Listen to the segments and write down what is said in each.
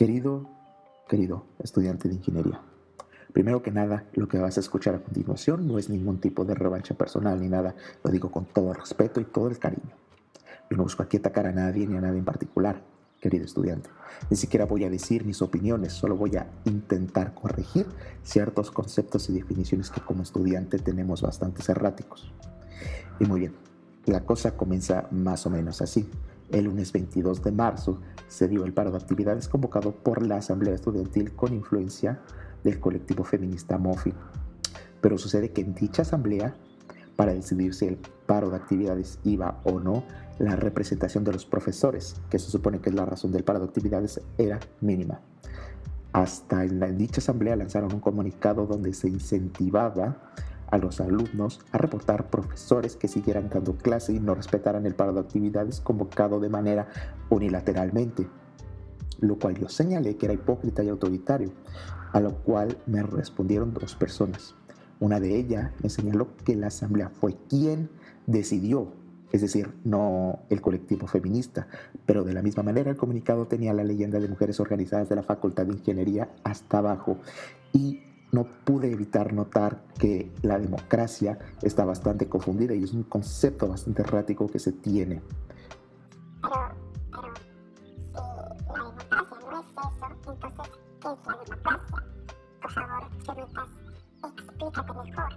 Querido, querido estudiante de ingeniería, primero que nada, lo que vas a escuchar a continuación no es ningún tipo de revancha personal ni nada, lo digo con todo el respeto y todo el cariño. Yo no busco aquí atacar a nadie ni a nadie en particular, querido estudiante. Ni siquiera voy a decir mis opiniones, solo voy a intentar corregir ciertos conceptos y definiciones que como estudiante tenemos bastante erráticos. Y muy bien, la cosa comienza más o menos así. El lunes 22 de marzo se dio el paro de actividades convocado por la Asamblea Estudiantil con influencia del colectivo feminista MOFI. Pero sucede que en dicha asamblea, para decidir si el paro de actividades iba o no, la representación de los profesores, que se supone que es la razón del paro de actividades, era mínima. Hasta en, dicha asamblea lanzaron un comunicado donde se incentivaba a los alumnos a reportar profesores que siguieran dando clase y no respetaran el paro de actividades convocado de manera unilateralmente, lo cual yo señalé que era hipócrita y autoritario, a lo cual me respondieron dos personas. Una de ellas me señaló que la asamblea fue quien decidió, es decir, no el colectivo feminista, pero de la misma manera el comunicado tenía la leyenda de mujeres organizadas de la Facultad de Ingeniería hasta abajo y no pude evitar notar que la democracia está bastante confundida y es un concepto bastante errático que se tiene. Pero, pero, si la democracia no es eso, entonces, ¿qué es la democracia? Por favor, Cherutas, explícate mejor.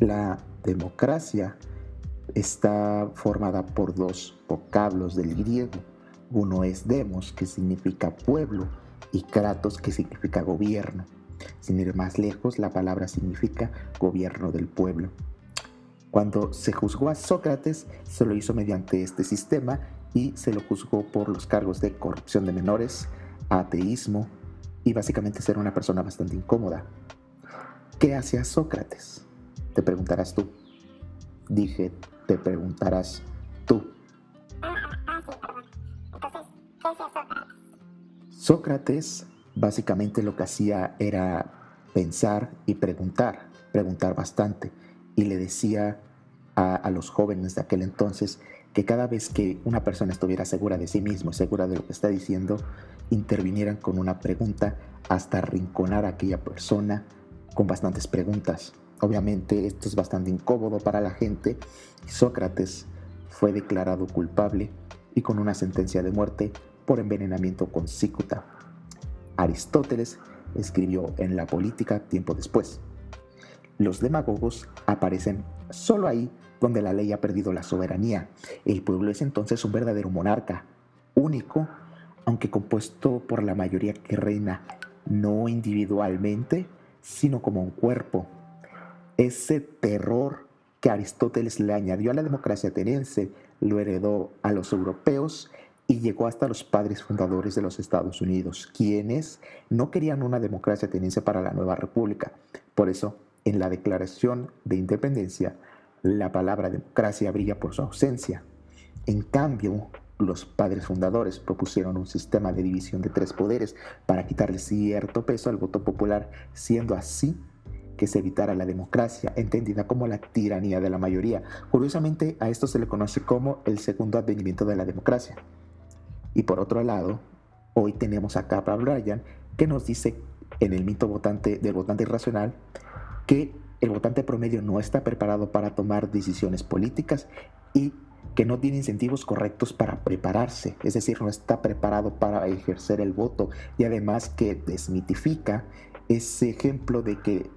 La democracia está formada por dos vocablos del griego. Uno es demos, que significa pueblo, y kratos, que significa gobierno. Sin ir más lejos, la palabra significa gobierno del pueblo. Cuando se juzgó a Sócrates, se lo hizo mediante este sistema y se lo juzgó por los cargos de corrupción de menores, ateísmo y básicamente ser una persona bastante incómoda. ¿Qué hacía Sócrates? Te preguntarás tú. Dije, te preguntarás tú. Ah, ah, sí, perdón. Entonces, ¿qué hacía Sócrates? Básicamente lo que hacía era pensar y preguntar, preguntar bastante. Y le decía a, los jóvenes de aquel entonces que cada vez que una persona estuviera segura de sí mismo, segura de lo que está diciendo, intervinieran con una pregunta hasta arrinconar a aquella persona con bastantes preguntas. Obviamente esto es bastante incómodo para la gente Sócrates fue declarado culpable y con una sentencia de muerte por envenenamiento con. Aristóteles escribió en La política tiempo después. Los demagogos aparecen solo ahí donde la ley ha perdido la soberanía. El pueblo es entonces un verdadero monarca, único, aunque compuesto por la mayoría que reina no individualmente, sino como un cuerpo. Ese terror que Aristóteles le añadió a la democracia ateniense lo heredó a los europeos y llegó hasta los padres fundadores de los Estados Unidos, quienes no querían una democracia ateniense para la nueva república. Por eso, en la Declaración de Independencia, la palabra democracia brilla por su ausencia. En cambio, los padres fundadores propusieron un sistema de división de tres poderes para quitarle cierto peso al voto popular, siendo así que se evitara la democracia, entendida como la tiranía de la mayoría. Curiosamente, a esto se le conoce como el segundo advenimiento de la democracia. Y por otro lado, hoy tenemos a Bryan que nos dice en el mito votante del votante irracional que el votante promedio no está preparado para tomar decisiones políticas y que no tiene incentivos correctos para prepararse, es decir, no está preparado para ejercer el voto. Y además que desmitifica ese ejemplo de que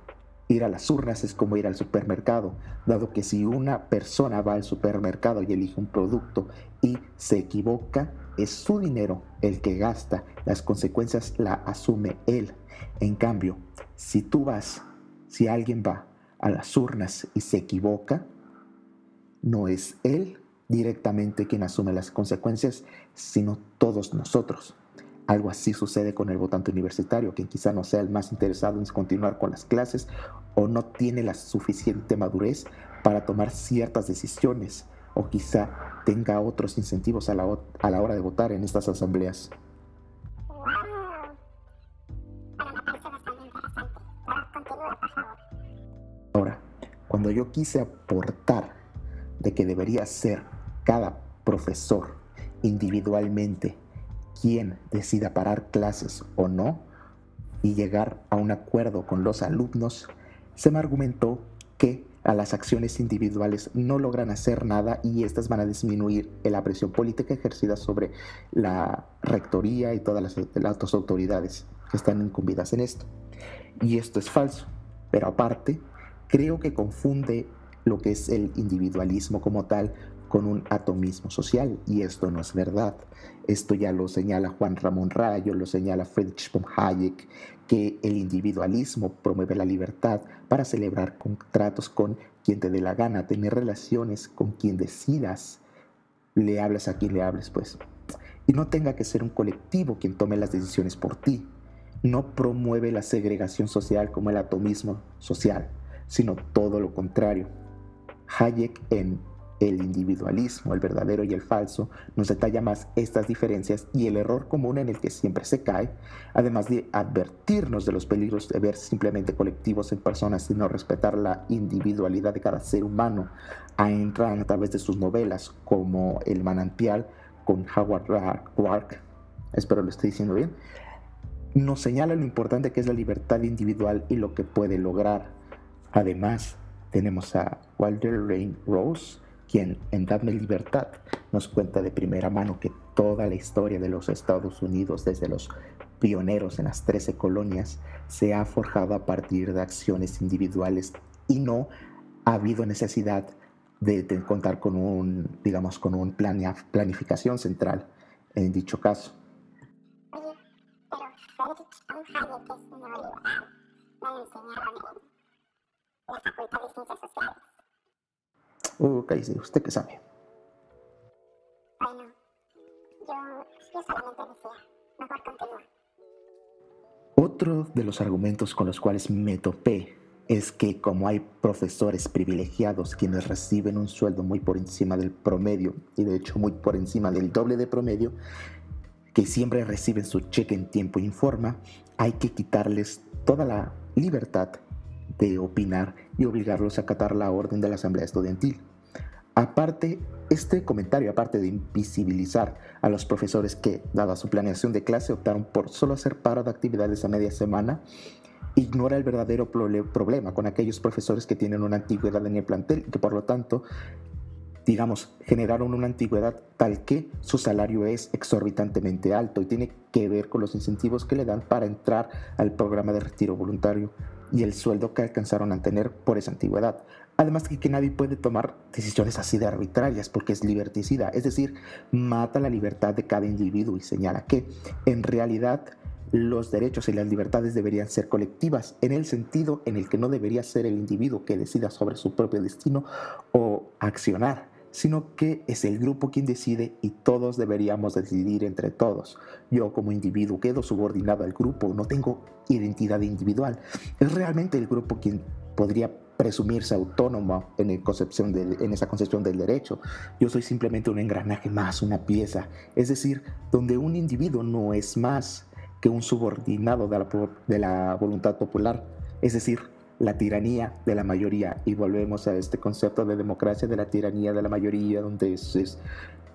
ir a las urnas es como ir al supermercado, dado que si una persona va al supermercado y elige un producto y se equivoca, es su dinero el que gasta, las consecuencias la asume él. En cambio, si tú vas, si alguien va a las urnas y se equivoca, no es él directamente quien asume las consecuencias, sino todos nosotros. Algo así sucede con el votante universitario, quien quizá no sea el más interesado en continuar con las clases o no tiene la suficiente madurez para tomar ciertas decisiones o quizá tenga otros incentivos a la, a la hora de votar en estas asambleas. Ahora, cuando yo quise aportar de que debería ser cada profesor individualmente quien decida parar clases o no y llegar a un acuerdo con los alumnos, se me argumentó que a las acciones individuales no logran hacer nada y estas van a disminuir la presión política ejercida sobre la rectoría y todas las, las autoridades que están incumbidas en esto. Y esto es falso, pero aparte, creo que confunde lo que es el individualismo como tal con un atomismo social y esto no es verdad. Esto ya lo señala Juan Ramón Rayo, lo señala Friedrich von Hayek, que el individualismo promueve la libertad para celebrar contratos con quien te dé la gana, tener relaciones con quien decidas, le hablas a quien le hables, pues. Y no tenga que ser un colectivo quien tome las decisiones por ti. No promueve la segregación social como el atomismo social, sino todo lo contrario. Hayek en el individualismo, el verdadero y el falso, nos detalla más estas diferencias y el error común en el que siempre se cae, además de advertirnos de los peligros de ver simplemente colectivos en personas y no respetar la individualidad de cada ser humano, a entrar a través de sus novelas como El manantial con Howard Clark, espero lo estoy diciendo bien, nos señala lo importante que es la libertad individual y lo que puede lograr. Además, tenemos a Walter Rain Rose, quien en Dadme Libertad nos cuenta de primera mano que toda la historia de los Estados Unidos, desde los pioneros en las 13 colonias, se ha forjado a partir de acciones individuales y no ha habido necesidad de, contar con un, digamos, con un planificación central en dicho caso. Uh, cállese, ¿usted qué sabe? Bueno, yo, yo solamente decía, mejor continúa. Otro de los argumentos con los cuales me topé es que como hay profesores privilegiados quienes reciben un sueldo muy por encima del promedio y de hecho muy por encima del doble de promedio, que siempre reciben su cheque en tiempo y forma, hay que quitarles toda la libertad de opinar y obligarlos a acatar la orden de la Asamblea Estudiantil. Aparte, este comentario, aparte de invisibilizar a los profesores que, dada su planeación de clase, optaron por solo hacer paro de actividades a media semana, ignora el verdadero problema con aquellos profesores que tienen una antigüedad en el plantel y que por lo tanto, digamos, generaron una antigüedad tal que su salario es exorbitantemente alto y tiene que ver con los incentivos que le dan para entrar al programa de retiro voluntario y el sueldo que alcanzaron a tener por esa antigüedad. Además que, que nadie puede tomar decisiones así de arbitrarias porque es liberticida, es decir, mata la libertad de cada individuo y señala que en realidad los derechos y las libertades deberían ser colectivas en el sentido en el que no debería ser el individuo que decida sobre su propio destino o accionar, sino que es el grupo quien decide y todos deberíamos decidir entre todos. Yo como individuo quedo subordinado al grupo, no tengo identidad individual. Es realmente el grupo quien podría presumirse autónomo en, esa concepción del derecho. Yo soy simplemente un engranaje más, una pieza. Es decir, donde un individuo no es más que un subordinado de la voluntad popular. Es decir, la tiranía de la mayoría. Y volvemos a este concepto de democracia, de la tiranía de la mayoría, donde es,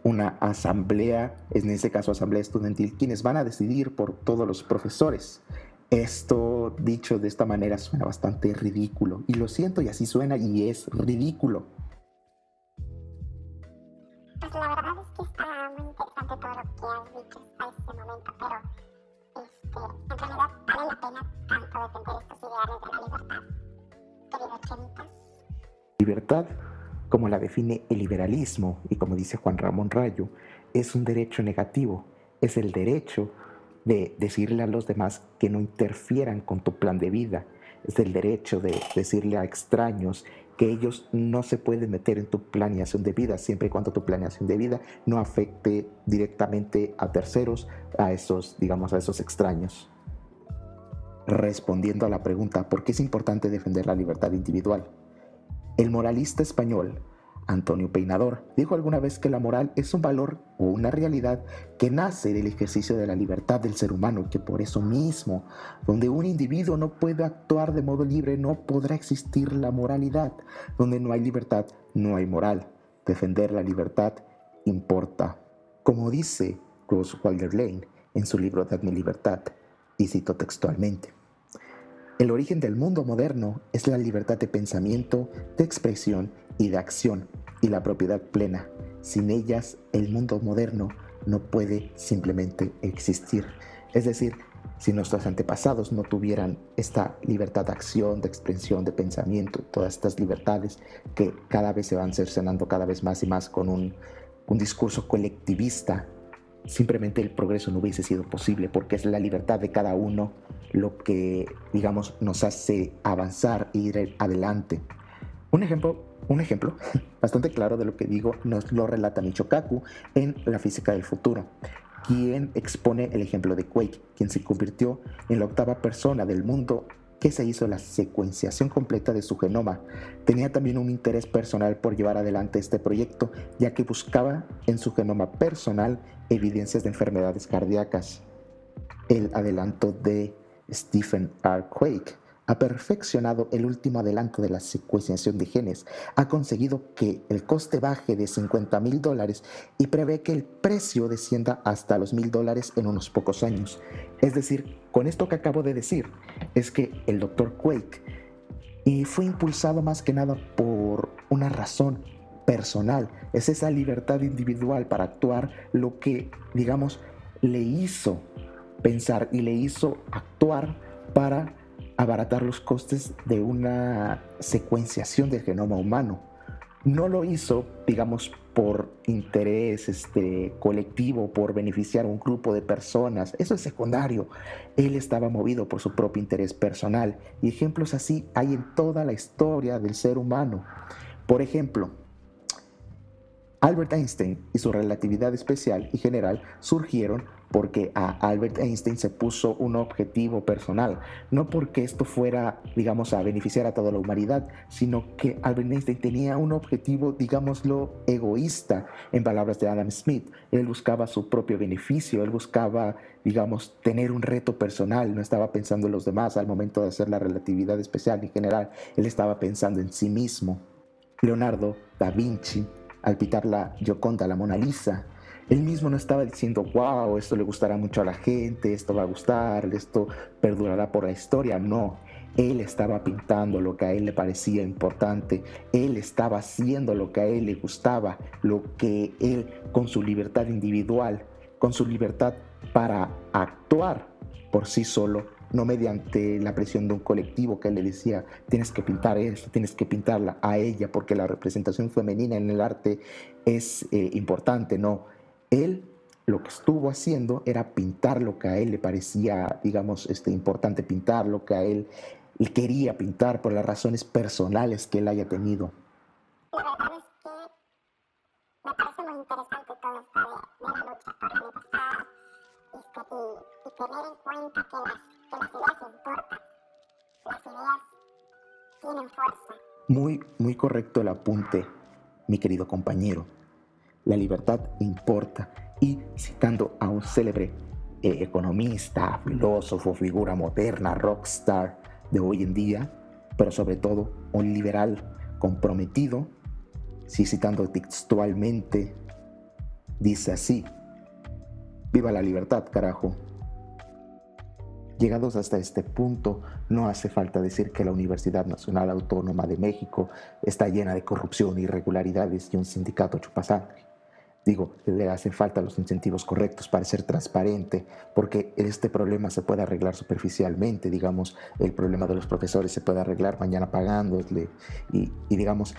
una asamblea, en este caso asamblea estudiantil, quienes van a decidir por todos los profesores. Esto dicho de esta manera suena bastante ridículo. Y lo siento, y así suena y es ridículo. Pues la verdad es que está muy interesante todo lo que has dicho Libertad, como la define el liberalismo y como dice Juan Ramón Rayo, es un derecho negativo, es el derecho de decirle a los demás que no interfieran con tu plan de vida, es el derecho de decirle a extraños que ellos no se pueden meter en tu planeación de vida siempre y cuando tu planeación de vida no afecte directamente a terceros, a esos, digamos, a esos extraños respondiendo a la pregunta ¿por qué es importante defender la libertad individual? El moralista español Antonio Peinador dijo alguna vez que la moral es un valor o una realidad que nace del ejercicio de la libertad del ser humano que por eso mismo, donde un individuo no puede actuar de modo libre, no podrá existir la moralidad. Donde no hay libertad, no hay moral. Defender la libertad importa. Como dice Rose Wilder Lane en su libro Dad mi libertad, y cito textualmente. El origen del mundo moderno es la libertad de pensamiento, de expresión y de acción, y la propiedad plena. Sin ellas, el mundo moderno no puede simplemente existir. Es decir, si nuestros antepasados no tuvieran esta libertad de acción, de expresión, de pensamiento, todas estas libertades que cada vez se van cercenando cada vez más y más con un, un discurso colectivista, simplemente el progreso no hubiese sido posible porque es la libertad de cada uno lo que, digamos, nos hace avanzar e ir adelante. Un ejemplo, un ejemplo bastante claro de lo que digo nos lo relata Michokaku en La física del futuro quien expone el ejemplo de Quake, quien se convirtió en la octava persona del mundo que se hizo la secuenciación completa de su genoma. Tenía también un interés personal por llevar adelante este proyecto, ya que buscaba en su genoma personal evidencias de enfermedades cardíacas. El adelanto de Stephen R. Quake ha perfeccionado el último adelanto de la secuenciación de genes, ha conseguido que el coste baje de 50 mil dólares y prevé que el precio descienda hasta los mil dólares en unos pocos años. Es decir, con esto que acabo de decir, es que el Dr. Quake y fue impulsado más que nada por una razón personal, es esa libertad individual para actuar lo que, digamos, le hizo pensar y le hizo actuar para abaratar los costes de una secuenciación del genoma humano. No lo hizo, digamos, por interés este, colectivo, por beneficiar a un grupo de personas. Eso es secundario. Él estaba movido por su propio interés personal. Y ejemplos así hay en toda la historia del ser humano. Por ejemplo, Albert Einstein y su relatividad especial y general surgieron porque a Albert Einstein se puso un objetivo personal, no porque esto fuera, digamos, a beneficiar a toda la humanidad, sino que Albert Einstein tenía un objetivo, digámoslo, egoísta, en palabras de Adam Smith. Él buscaba su propio beneficio, él buscaba, digamos, tener un reto personal, no estaba pensando en los demás al momento de hacer la relatividad especial en general, él estaba pensando en sí mismo. Leonardo da Vinci, al pitar la Gioconda, la Mona Lisa, él mismo no estaba diciendo, wow, esto le gustará mucho a la gente, esto va a gustar, esto perdurará por la historia. No, él estaba pintando lo que a él le parecía importante, él estaba haciendo lo que a él le gustaba, lo que él con su libertad individual, con su libertad para actuar por sí solo, no mediante la presión de un colectivo que le decía, tienes que pintar esto, tienes que pintarla a ella, porque la representación femenina en el arte es eh, importante, no él lo que estuvo haciendo era pintar lo que a él le parecía, digamos, este, importante pintar, lo que a él, quería pintar por las razones personales que él haya tenido. La verdad es que me parece muy interesante todo esto de, la lucha por la libertad y, tener en cuenta que las, Muy, muy correcto el apunte, mi querido compañero la libertad importa. Y citando a un célebre eh, economista, filósofo, figura moderna, rockstar de hoy en día, pero sobre todo un liberal comprometido, si citando textualmente, dice así, viva la libertad, carajo. Llegados hasta este punto, no hace falta decir que la Universidad Nacional Autónoma de México está llena de corrupción, irregularidades y un sindicato chupasangre. Digo, le hacen falta los incentivos correctos para ser transparente, porque este problema se puede arreglar superficialmente, digamos, el problema de los profesores se puede arreglar mañana pagándole y, y digamos,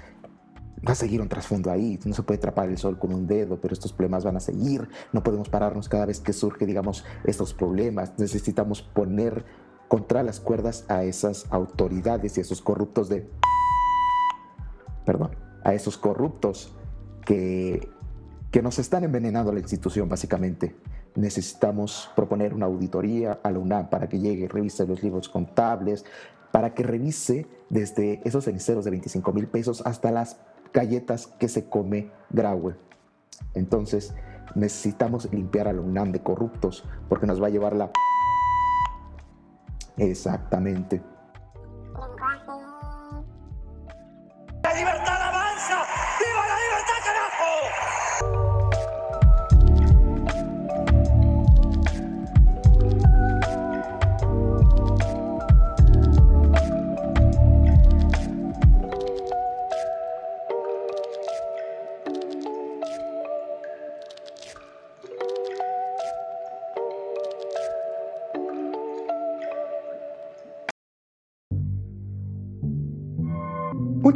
va a seguir un trasfondo ahí, no se puede atrapar el sol con un dedo, pero estos problemas van a seguir, no podemos pararnos cada vez que surge, digamos, estos problemas, necesitamos poner contra las cuerdas a esas autoridades y a esos corruptos de... Perdón, a esos corruptos que que nos están envenenando la institución básicamente. Necesitamos proponer una auditoría a la UNAM para que llegue, revise los libros contables, para que revise desde esos ceniceros de 25 mil pesos hasta las galletas que se come Graue. Entonces, necesitamos limpiar a la UNAM de corruptos porque nos va a llevar la... Exactamente.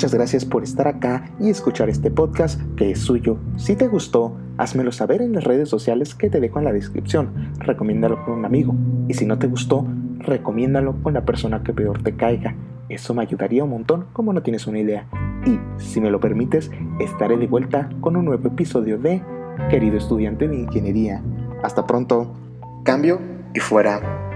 Muchas gracias por estar acá y escuchar este podcast que es suyo. Si te gustó, házmelo saber en las redes sociales que te dejo en la descripción. Recomiéndalo con un amigo. Y si no te gustó, recomiéndalo con la persona que peor te caiga. Eso me ayudaría un montón como no tienes una idea. Y, si me lo permites, estaré de vuelta con un nuevo episodio de Querido estudiante de ingeniería. Hasta pronto. Cambio y fuera.